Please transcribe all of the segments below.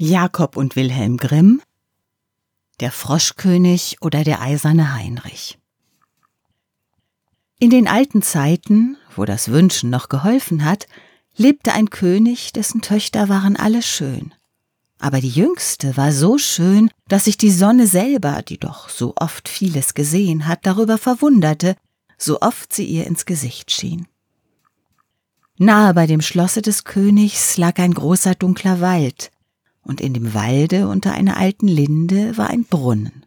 Jakob und Wilhelm Grimm, der Froschkönig oder der eiserne Heinrich. In den alten Zeiten, wo das Wünschen noch geholfen hat, lebte ein König, dessen Töchter waren alle schön. Aber die jüngste war so schön, dass sich die Sonne selber, die doch so oft vieles gesehen hat, darüber verwunderte, so oft sie ihr ins Gesicht schien. Nahe bei dem Schlosse des Königs lag ein großer dunkler Wald, und in dem Walde unter einer alten Linde war ein Brunnen.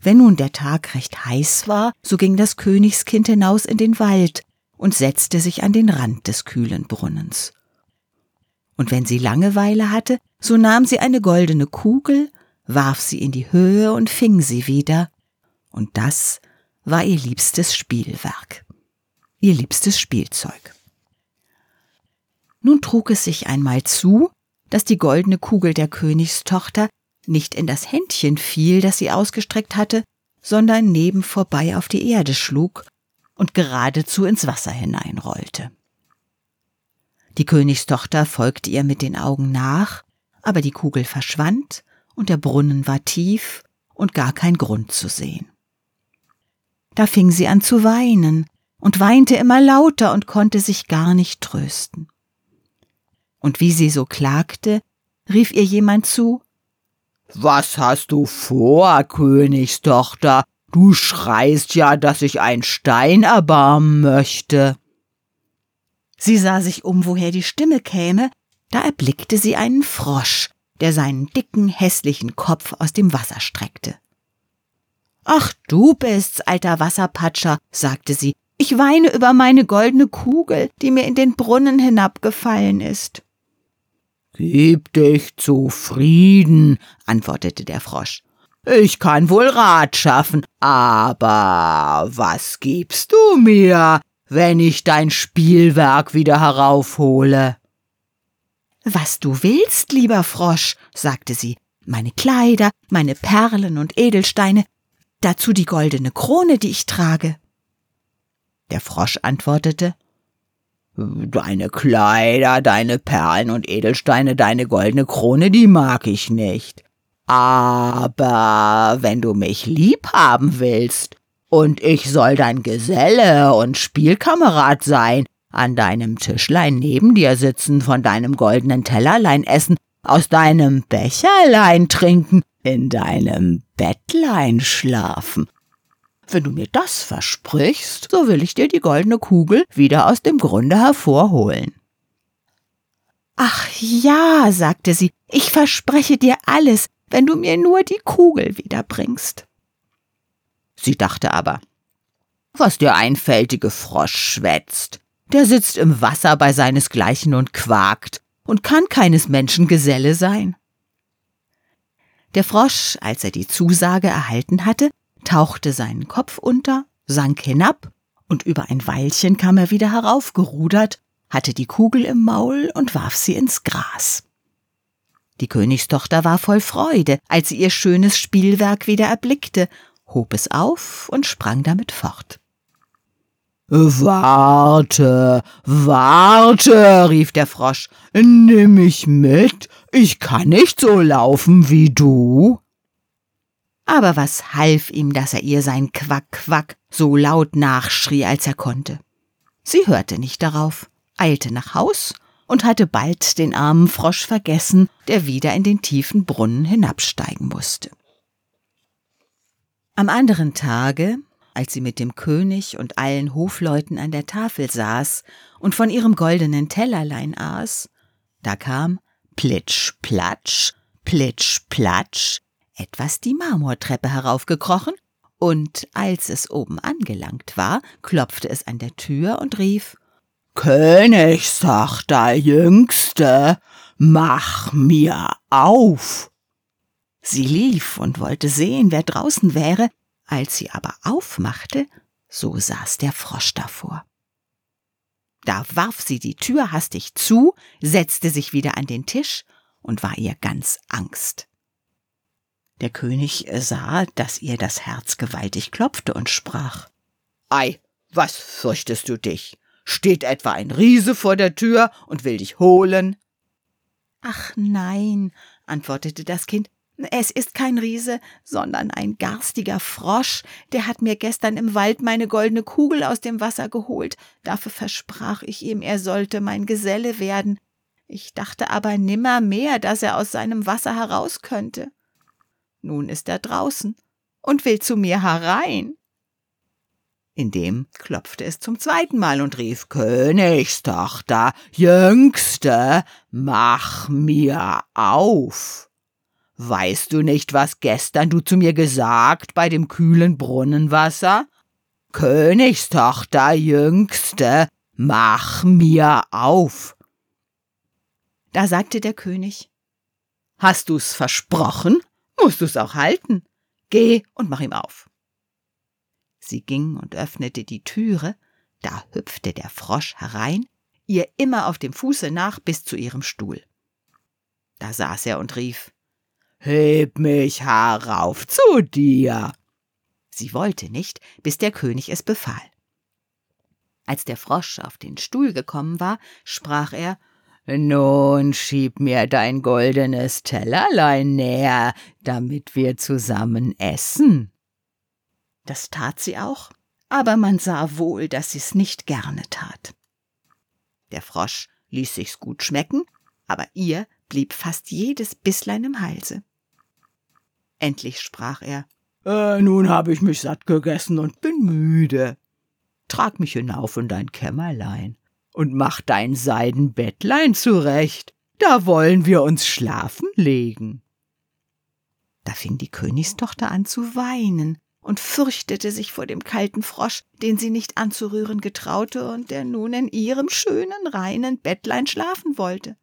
Wenn nun der Tag recht heiß war, so ging das Königskind hinaus in den Wald und setzte sich an den Rand des kühlen Brunnens. Und wenn sie Langeweile hatte, so nahm sie eine goldene Kugel, warf sie in die Höhe und fing sie wieder, und das war ihr liebstes Spielwerk, ihr liebstes Spielzeug. Nun trug es sich einmal zu, dass die goldene Kugel der Königstochter nicht in das Händchen fiel, das sie ausgestreckt hatte, sondern neben vorbei auf die Erde schlug und geradezu ins Wasser hineinrollte. Die Königstochter folgte ihr mit den Augen nach, aber die Kugel verschwand und der Brunnen war tief und gar kein Grund zu sehen. Da fing sie an zu weinen und weinte immer lauter und konnte sich gar nicht trösten und wie sie so klagte, rief ihr jemand zu Was hast du vor, Königstochter? Du schreist ja, dass ich ein Stein erbarmen möchte. Sie sah sich um, woher die Stimme käme, da erblickte sie einen Frosch, der seinen dicken, hässlichen Kopf aus dem Wasser streckte. Ach, du bist's, alter Wasserpatscher, sagte sie, ich weine über meine goldene Kugel, die mir in den Brunnen hinabgefallen ist. Gib dich zufrieden, antwortete der Frosch. Ich kann wohl Rat schaffen, aber was gibst du mir, wenn ich dein Spielwerk wieder heraufhole? Was du willst, lieber Frosch, sagte sie, meine Kleider, meine Perlen und Edelsteine, dazu die goldene Krone, die ich trage. Der Frosch antwortete Deine Kleider, deine Perlen und Edelsteine, deine goldene Krone, die mag ich nicht. Aber wenn du mich lieb haben willst, und ich soll dein Geselle und Spielkamerad sein, an deinem Tischlein neben dir sitzen, von deinem goldenen Tellerlein essen, aus deinem Becherlein trinken, in deinem Bettlein schlafen wenn du mir das versprichst, so will ich dir die goldene Kugel wieder aus dem Grunde hervorholen. Ach ja, sagte sie, ich verspreche dir alles, wenn du mir nur die Kugel wiederbringst. Sie dachte aber, was der einfältige Frosch schwätzt. Der sitzt im Wasser bei seinesgleichen und quakt und kann keines Menschen Geselle sein. Der Frosch, als er die Zusage erhalten hatte, tauchte seinen Kopf unter, sank hinab, und über ein Weilchen kam er wieder heraufgerudert, hatte die Kugel im Maul und warf sie ins Gras. Die Königstochter war voll Freude, als sie ihr schönes Spielwerk wieder erblickte, hob es auf und sprang damit fort. Warte, warte, rief der Frosch, nimm mich mit, ich kann nicht so laufen wie du. Aber was half ihm, dass er ihr sein Quack, Quack so laut nachschrie, als er konnte? Sie hörte nicht darauf, eilte nach Haus und hatte bald den armen Frosch vergessen, der wieder in den tiefen Brunnen hinabsteigen musste. Am anderen Tage, als sie mit dem König und allen Hofleuten an der Tafel saß und von ihrem goldenen Tellerlein aß, da kam Plitsch, Platsch, Plitsch, Platsch, etwas die Marmortreppe heraufgekrochen, und als es oben angelangt war, klopfte es an der Tür und rief Königstochter Jüngste, mach mir auf. Sie lief und wollte sehen, wer draußen wäre, als sie aber aufmachte, so saß der Frosch davor. Da warf sie die Tür hastig zu, setzte sich wieder an den Tisch und war ihr ganz Angst. Der König sah, dass ihr das Herz gewaltig klopfte und sprach Ei, was fürchtest du dich? Steht etwa ein Riese vor der Tür und will dich holen? Ach nein, antwortete das Kind, es ist kein Riese, sondern ein garstiger Frosch, der hat mir gestern im Wald meine goldene Kugel aus dem Wasser geholt. Dafür versprach ich ihm, er sollte mein Geselle werden. Ich dachte aber nimmermehr, dass er aus seinem Wasser heraus könnte. Nun ist er draußen und will zu mir herein. Indem klopfte es zum zweiten Mal und rief Königstochter, Jüngste, mach mir auf. Weißt du nicht, was gestern du zu mir gesagt bei dem kühlen Brunnenwasser? Königstochter, Jüngste, mach mir auf. Da sagte der König, Hast du's versprochen, musst du's auch halten. Geh und mach ihm auf. Sie ging und öffnete die Türe, da hüpfte der Frosch herein, ihr immer auf dem Fuße nach bis zu ihrem Stuhl. Da saß er und rief Heb mich herauf zu dir. Sie wollte nicht, bis der König es befahl. Als der Frosch auf den Stuhl gekommen war, sprach er Nun schieb mir dein goldenes Tellerlein näher, damit wir zusammen essen. Das tat sie auch, aber man sah wohl, dass sie's nicht gerne tat. Der Frosch ließ sich's gut schmecken, aber ihr blieb fast jedes Bisslein im Halse. Endlich sprach er äh, Nun habe ich mich satt gegessen und bin müde. Trag mich hinauf in dein Kämmerlein und mach dein Seidenbettlein zurecht, da wollen wir uns schlafen legen. Da fing die Königstochter an zu weinen und fürchtete sich vor dem kalten Frosch, den sie nicht anzurühren getraute und der nun in ihrem schönen, reinen Bettlein schlafen wollte.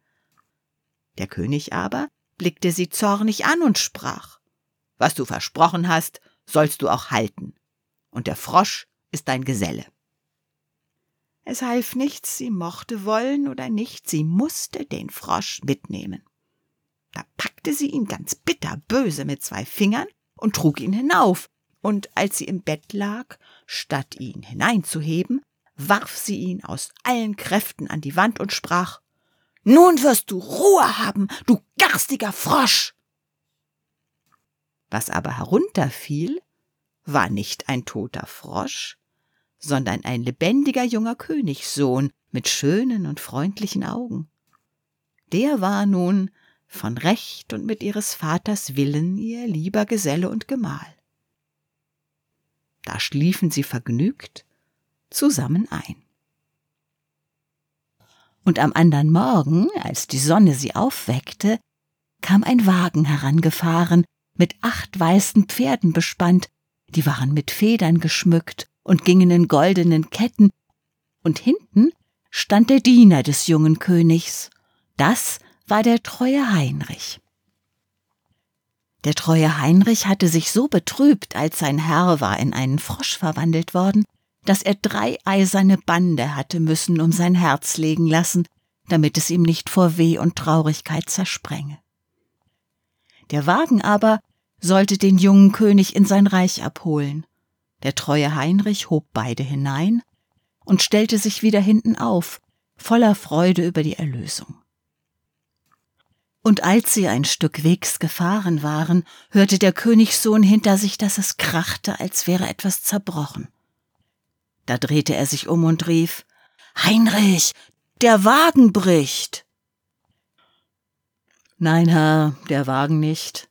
Der König aber blickte sie zornig an und sprach was du versprochen hast, sollst du auch halten. Und der Frosch ist dein Geselle. Es half nichts, sie mochte wollen oder nicht, sie musste den Frosch mitnehmen. Da packte sie ihn ganz bitterböse mit zwei Fingern und trug ihn hinauf, und als sie im Bett lag, statt ihn hineinzuheben, warf sie ihn aus allen Kräften an die Wand und sprach Nun wirst du Ruhe haben, du garstiger Frosch. Was aber herunterfiel, war nicht ein toter Frosch, sondern ein lebendiger junger Königssohn mit schönen und freundlichen Augen. Der war nun von Recht und mit ihres Vaters Willen ihr lieber Geselle und Gemahl. Da schliefen sie vergnügt zusammen ein. Und am andern Morgen, als die Sonne sie aufweckte, kam ein Wagen herangefahren mit acht weißen Pferden bespannt, die waren mit Federn geschmückt und gingen in goldenen Ketten, und hinten stand der Diener des jungen Königs. Das war der treue Heinrich. Der treue Heinrich hatte sich so betrübt, als sein Herr war in einen Frosch verwandelt worden, dass er drei eiserne Bande hatte müssen um sein Herz legen lassen, damit es ihm nicht vor Weh und Traurigkeit zersprenge. Der Wagen aber sollte den jungen König in sein Reich abholen. Der treue Heinrich hob beide hinein und stellte sich wieder hinten auf, voller Freude über die Erlösung. Und als sie ein Stück Wegs gefahren waren, hörte der Königssohn hinter sich, dass es krachte, als wäre etwas zerbrochen. Da drehte er sich um und rief Heinrich, der Wagen bricht. Nein, Herr, der Wagen nicht.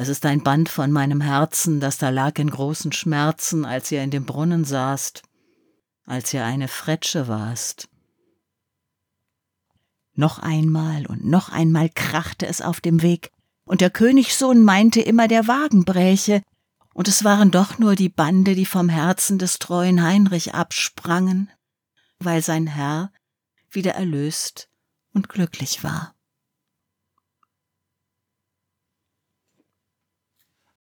Es ist ein Band von meinem Herzen, das da lag in großen Schmerzen, als ihr in dem Brunnen saßt, als ihr eine Fretsche warst. Noch einmal und noch einmal krachte es auf dem Weg, und der Königssohn meinte immer, der Wagen bräche, und es waren doch nur die Bande, die vom Herzen des treuen Heinrich absprangen, weil sein Herr wieder erlöst und glücklich war.